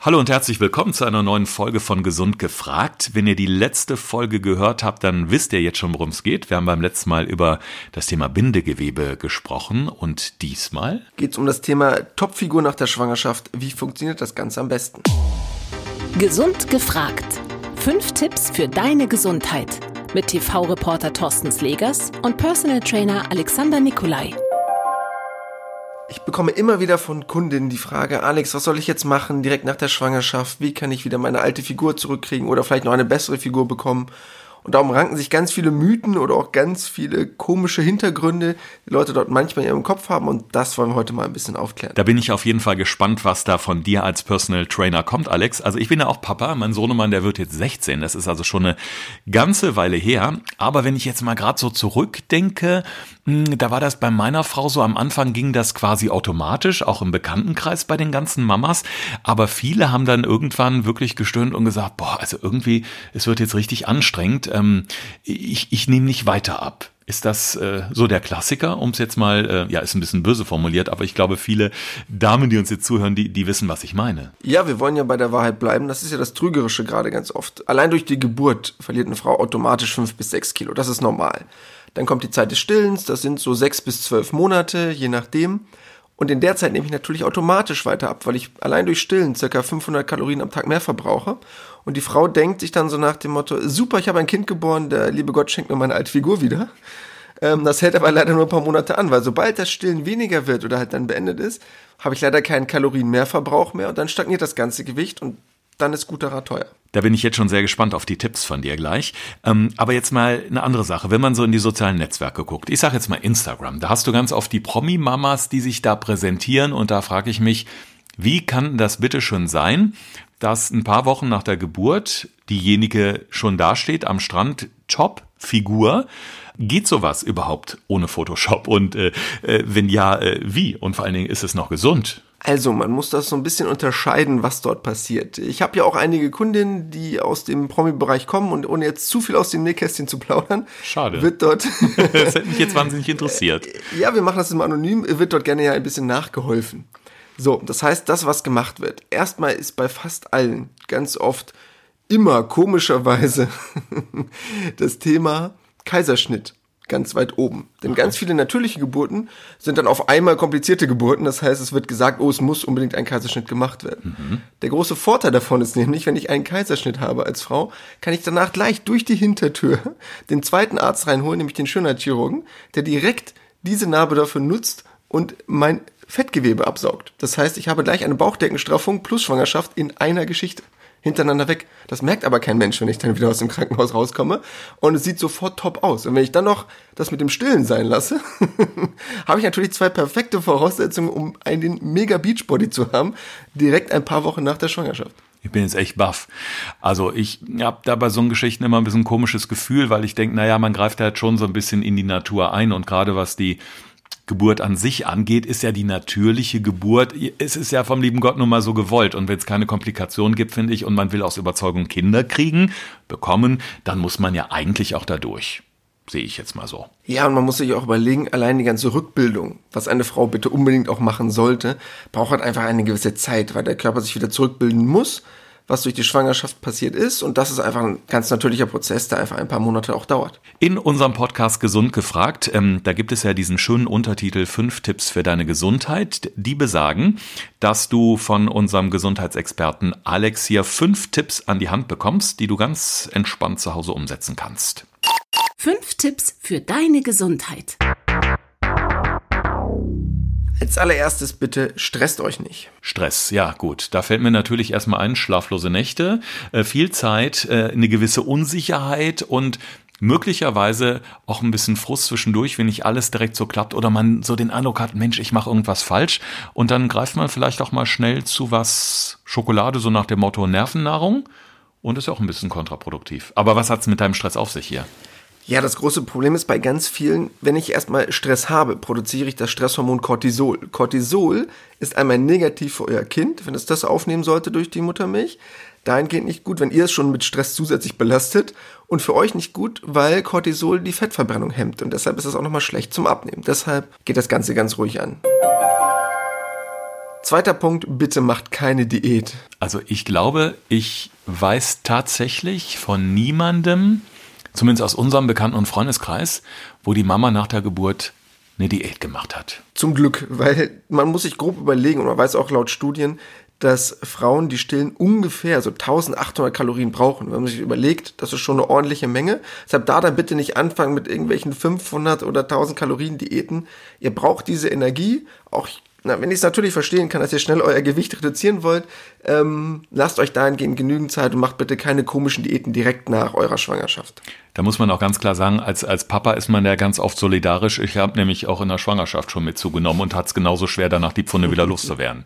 Hallo und herzlich willkommen zu einer neuen Folge von Gesund gefragt. Wenn ihr die letzte Folge gehört habt, dann wisst ihr jetzt schon, worum es geht. Wir haben beim letzten Mal über das Thema Bindegewebe gesprochen und diesmal geht es um das Thema Topfigur nach der Schwangerschaft. Wie funktioniert das Ganze am besten? Gesund gefragt. Fünf Tipps für deine Gesundheit mit TV-Reporter Thorsten Slegers und Personal Trainer Alexander Nikolai. Ich bekomme immer wieder von Kundinnen die Frage, Alex, was soll ich jetzt machen direkt nach der Schwangerschaft? Wie kann ich wieder meine alte Figur zurückkriegen oder vielleicht noch eine bessere Figur bekommen? Und darum ranken sich ganz viele Mythen oder auch ganz viele komische Hintergründe, die Leute dort manchmal in ihrem Kopf haben. Und das wollen wir heute mal ein bisschen aufklären. Da bin ich auf jeden Fall gespannt, was da von dir als Personal Trainer kommt, Alex. Also ich bin ja auch Papa. Mein Sohnemann, der wird jetzt 16. Das ist also schon eine ganze Weile her. Aber wenn ich jetzt mal gerade so zurückdenke, hm, da war das bei meiner Frau so, am Anfang ging das quasi automatisch, auch im Bekanntenkreis bei den ganzen Mamas. Aber viele haben dann irgendwann wirklich gestöhnt und gesagt, boah, also irgendwie, es wird jetzt richtig anstrengend ähm, ich, ich nehme nicht weiter ab. Ist das äh, so der Klassiker, um es jetzt mal, äh, ja, ist ein bisschen böse formuliert, aber ich glaube, viele Damen, die uns jetzt zuhören, die, die wissen, was ich meine. Ja, wir wollen ja bei der Wahrheit bleiben. Das ist ja das Trügerische gerade ganz oft. Allein durch die Geburt verliert eine Frau automatisch fünf bis sechs Kilo. Das ist normal. Dann kommt die Zeit des Stillens, das sind so sechs bis zwölf Monate, je nachdem. Und in der Zeit nehme ich natürlich automatisch weiter ab, weil ich allein durch Stillen circa 500 Kalorien am Tag mehr verbrauche. Und die Frau denkt sich dann so nach dem Motto, super, ich habe ein Kind geboren, der liebe Gott schenkt mir meine alte Figur wieder. Ähm, das hält aber leider nur ein paar Monate an, weil sobald das Stillen weniger wird oder halt dann beendet ist, habe ich leider keinen Kalorienmehrverbrauch mehr und dann stagniert das ganze Gewicht und dann ist guter Rat teuer. Da bin ich jetzt schon sehr gespannt auf die Tipps von dir gleich. Ähm, aber jetzt mal eine andere Sache. Wenn man so in die sozialen Netzwerke guckt, ich sage jetzt mal Instagram, da hast du ganz oft die Promi-Mamas, die sich da präsentieren und da frage ich mich, wie kann das bitte schon sein, dass ein paar Wochen nach der Geburt diejenige schon dasteht am Strand, Top-Figur, Geht sowas überhaupt ohne Photoshop? Und äh, äh, wenn ja, äh, wie? Und vor allen Dingen ist es noch gesund? Also, man muss das so ein bisschen unterscheiden, was dort passiert. Ich habe ja auch einige Kundinnen, die aus dem Promi-Bereich kommen und ohne jetzt zu viel aus dem Nähkästchen zu plaudern, Schade. wird dort. das hätte mich jetzt wahnsinnig interessiert. Ja, wir machen das immer anonym, wird dort gerne ja ein bisschen nachgeholfen. So, das heißt, das, was gemacht wird. Erstmal ist bei fast allen ganz oft immer komischerweise das Thema Kaiserschnitt ganz weit oben. Denn ganz viele natürliche Geburten sind dann auf einmal komplizierte Geburten. Das heißt, es wird gesagt, oh, es muss unbedingt ein Kaiserschnitt gemacht werden. Mhm. Der große Vorteil davon ist nämlich, wenn ich einen Kaiserschnitt habe als Frau, kann ich danach gleich durch die Hintertür den zweiten Arzt reinholen, nämlich den Schönheitschirurgen, der direkt diese Narbe dafür nutzt und mein Fettgewebe absaugt. Das heißt, ich habe gleich eine Bauchdeckenstraffung plus Schwangerschaft in einer Geschichte hintereinander weg. Das merkt aber kein Mensch, wenn ich dann wieder aus dem Krankenhaus rauskomme. Und es sieht sofort top aus. Und wenn ich dann noch das mit dem Stillen sein lasse, habe ich natürlich zwei perfekte Voraussetzungen, um einen mega Beachbody zu haben, direkt ein paar Wochen nach der Schwangerschaft. Ich bin jetzt echt baff. Also ich habe da bei so Geschichten immer ein bisschen ein komisches Gefühl, weil ich denke, naja, man greift halt schon so ein bisschen in die Natur ein und gerade was die Geburt an sich angeht, ist ja die natürliche Geburt. Es ist ja vom lieben Gott nun mal so gewollt. Und wenn es keine Komplikationen gibt, finde ich, und man will aus Überzeugung Kinder kriegen, bekommen, dann muss man ja eigentlich auch dadurch. Sehe ich jetzt mal so. Ja, und man muss sich auch überlegen, allein die ganze Rückbildung, was eine Frau bitte unbedingt auch machen sollte, braucht halt einfach eine gewisse Zeit, weil der Körper sich wieder zurückbilden muss was durch die Schwangerschaft passiert ist. Und das ist einfach ein ganz natürlicher Prozess, der einfach ein paar Monate auch dauert. In unserem Podcast Gesund gefragt, ähm, da gibt es ja diesen schönen Untertitel Fünf Tipps für deine Gesundheit. Die besagen, dass du von unserem Gesundheitsexperten Alex hier fünf Tipps an die Hand bekommst, die du ganz entspannt zu Hause umsetzen kannst. Fünf Tipps für deine Gesundheit. Als allererstes bitte stresst euch nicht. Stress, ja gut. Da fällt mir natürlich erstmal ein, schlaflose Nächte, äh, viel Zeit, äh, eine gewisse Unsicherheit und möglicherweise auch ein bisschen Frust zwischendurch, wenn nicht alles direkt so klappt oder man so den Eindruck hat, Mensch, ich mache irgendwas falsch und dann greift man vielleicht auch mal schnell zu was Schokolade, so nach dem Motto Nervennahrung und ist auch ein bisschen kontraproduktiv. Aber was hat's mit deinem Stress auf sich hier? Ja, das große Problem ist bei ganz vielen, wenn ich erstmal Stress habe, produziere ich das Stresshormon Cortisol. Cortisol ist einmal negativ für euer Kind, wenn es das aufnehmen sollte durch die Muttermilch. Dahingehend nicht gut, wenn ihr es schon mit Stress zusätzlich belastet. Und für euch nicht gut, weil Cortisol die Fettverbrennung hemmt. Und deshalb ist es auch nochmal schlecht zum Abnehmen. Deshalb geht das Ganze ganz ruhig an. Zweiter Punkt, bitte macht keine Diät. Also ich glaube, ich weiß tatsächlich von niemandem, zumindest aus unserem Bekannten- und Freundeskreis, wo die Mama nach der Geburt eine Diät gemacht hat. Zum Glück, weil man muss sich grob überlegen und man weiß auch laut Studien, dass Frauen, die stillen, ungefähr so 1800 Kalorien brauchen. Wenn man sich überlegt, das ist schon eine ordentliche Menge. Deshalb da dann bitte nicht anfangen mit irgendwelchen 500 oder 1000 Kalorien Diäten. Ihr braucht diese Energie. Auch na, wenn ich es natürlich verstehen kann, dass ihr schnell euer Gewicht reduzieren wollt, ähm, lasst euch dahingehend genügend Zeit und macht bitte keine komischen Diäten direkt nach eurer Schwangerschaft. Da muss man auch ganz klar sagen, als, als Papa ist man ja ganz oft solidarisch. Ich habe nämlich auch in der Schwangerschaft schon mit zugenommen und hat es genauso schwer, danach die Pfunde wieder loszuwerden.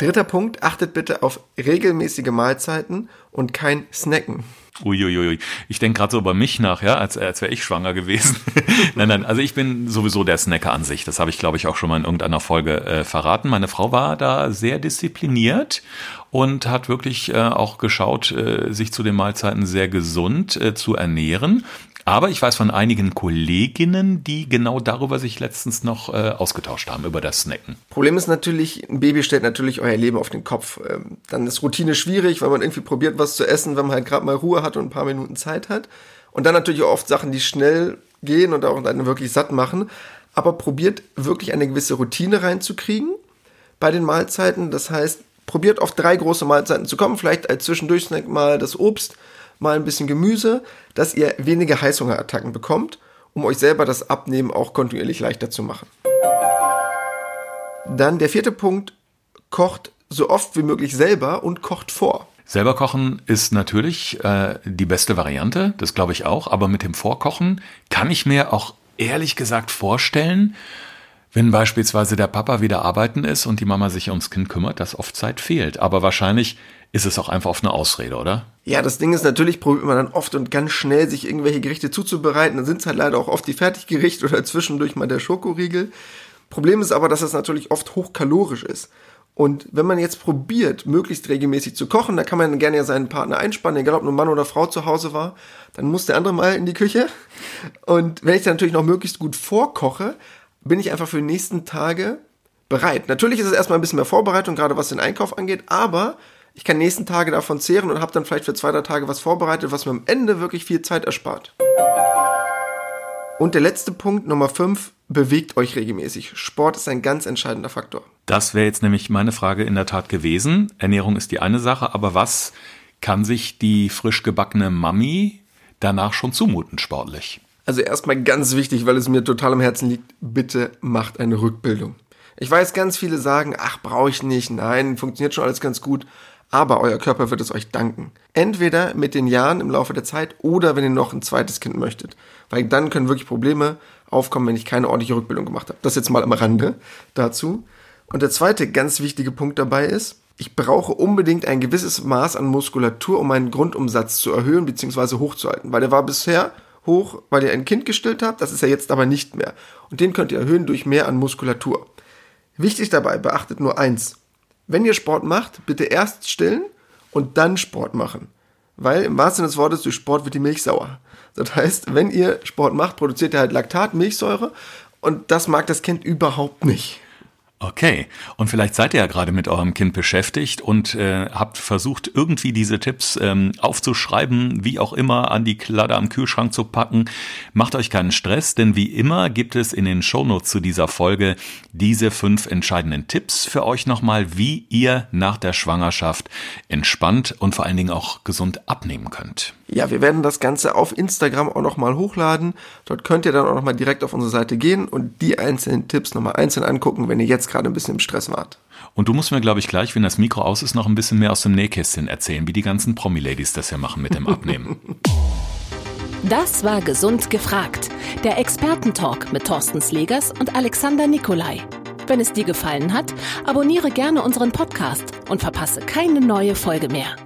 Dritter Punkt, achtet bitte auf regelmäßige Mahlzeiten und kein Snacken. Uiuiui. Ich denke gerade so über mich nach, ja, als, als wäre ich schwanger gewesen. nein, nein, also ich bin sowieso der Snacker an sich. Das habe ich, glaube ich, auch schon mal in irgendeiner Folge äh, verraten. Meine Frau war da sehr diszipliniert und hat wirklich äh, auch geschaut, äh, sich zu den Mahlzeiten sehr gesund äh, zu ernähren. Aber ich weiß von einigen Kolleginnen, die genau darüber sich letztens noch äh, ausgetauscht haben, über das Snacken. Problem ist natürlich, ein Baby stellt natürlich euer Leben auf den Kopf. Ähm, dann ist Routine schwierig, weil man irgendwie probiert, was zu essen, wenn man halt gerade mal Ruhe hat und ein paar Minuten Zeit hat. Und dann natürlich auch oft Sachen, die schnell gehen und auch dann wirklich satt machen. Aber probiert wirklich eine gewisse Routine reinzukriegen bei den Mahlzeiten. Das heißt, probiert auf drei große Mahlzeiten zu kommen. Vielleicht als Zwischendurchsnack mal das Obst mal ein bisschen Gemüse, dass ihr weniger Heißhungerattacken bekommt, um euch selber das Abnehmen auch kontinuierlich leichter zu machen. Dann der vierte Punkt, kocht so oft wie möglich selber und kocht vor. Selber kochen ist natürlich äh, die beste Variante, das glaube ich auch, aber mit dem Vorkochen kann ich mir auch ehrlich gesagt vorstellen, wenn beispielsweise der Papa wieder arbeiten ist und die Mama sich ums Kind kümmert, dass oft Zeit fehlt. Aber wahrscheinlich ist es auch einfach oft eine Ausrede, oder? Ja, das Ding ist natürlich, probiert man dann oft und ganz schnell, sich irgendwelche Gerichte zuzubereiten. Dann sind es halt leider auch oft die Fertiggerichte oder zwischendurch mal der Schokoriegel. Problem ist aber, dass es natürlich oft hochkalorisch ist. Und wenn man jetzt probiert, möglichst regelmäßig zu kochen, da kann man gerne ja seinen Partner einspannen, egal ob nur Mann oder Frau zu Hause war, dann muss der andere mal in die Küche. Und wenn ich dann natürlich noch möglichst gut vorkoche, bin ich einfach für die nächsten Tage bereit. Natürlich ist es erstmal ein bisschen mehr Vorbereitung, gerade was den Einkauf angeht, aber ich kann nächsten Tage davon zehren und habe dann vielleicht für zwei, drei Tage was vorbereitet, was mir am Ende wirklich viel Zeit erspart. Und der letzte Punkt, Nummer 5, bewegt euch regelmäßig. Sport ist ein ganz entscheidender Faktor. Das wäre jetzt nämlich meine Frage in der Tat gewesen. Ernährung ist die eine Sache, aber was kann sich die frisch gebackene Mami danach schon zumuten sportlich? Also erstmal ganz wichtig, weil es mir total am Herzen liegt, bitte macht eine Rückbildung. Ich weiß, ganz viele sagen, ach, brauche ich nicht, nein, funktioniert schon alles ganz gut aber euer Körper wird es euch danken. Entweder mit den Jahren im Laufe der Zeit oder wenn ihr noch ein zweites Kind möchtet. Weil dann können wirklich Probleme aufkommen, wenn ich keine ordentliche Rückbildung gemacht habe. Das jetzt mal am Rande dazu. Und der zweite ganz wichtige Punkt dabei ist, ich brauche unbedingt ein gewisses Maß an Muskulatur, um meinen Grundumsatz zu erhöhen bzw. hochzuhalten. Weil der war bisher hoch, weil ihr ein Kind gestillt habt, das ist ja jetzt aber nicht mehr. Und den könnt ihr erhöhen durch mehr an Muskulatur. Wichtig dabei, beachtet nur eins wenn ihr Sport macht, bitte erst stillen und dann Sport machen. Weil im wahrsten Sinne des Wortes, durch Sport wird die Milch sauer. Das heißt, wenn ihr Sport macht, produziert ihr halt Laktat, Milchsäure und das mag das Kind überhaupt nicht. Okay, und vielleicht seid ihr ja gerade mit eurem Kind beschäftigt und äh, habt versucht, irgendwie diese Tipps ähm, aufzuschreiben, wie auch immer an die Kladde am Kühlschrank zu packen. Macht euch keinen Stress, denn wie immer gibt es in den Shownotes zu dieser Folge diese fünf entscheidenden Tipps für euch nochmal, wie ihr nach der Schwangerschaft entspannt und vor allen Dingen auch gesund abnehmen könnt. Ja, wir werden das Ganze auf Instagram auch nochmal hochladen. Dort könnt ihr dann auch nochmal direkt auf unsere Seite gehen und die einzelnen Tipps nochmal einzeln angucken, wenn ihr jetzt gerade ein bisschen im Stress wart. Und du musst mir, glaube ich, gleich, wenn das Mikro aus ist, noch ein bisschen mehr aus dem Nähkästchen erzählen, wie die ganzen Promi-Ladies das ja machen mit dem Abnehmen. Das war Gesund gefragt. Der Expertentalk mit Thorsten Slegers und Alexander Nikolai. Wenn es dir gefallen hat, abonniere gerne unseren Podcast und verpasse keine neue Folge mehr.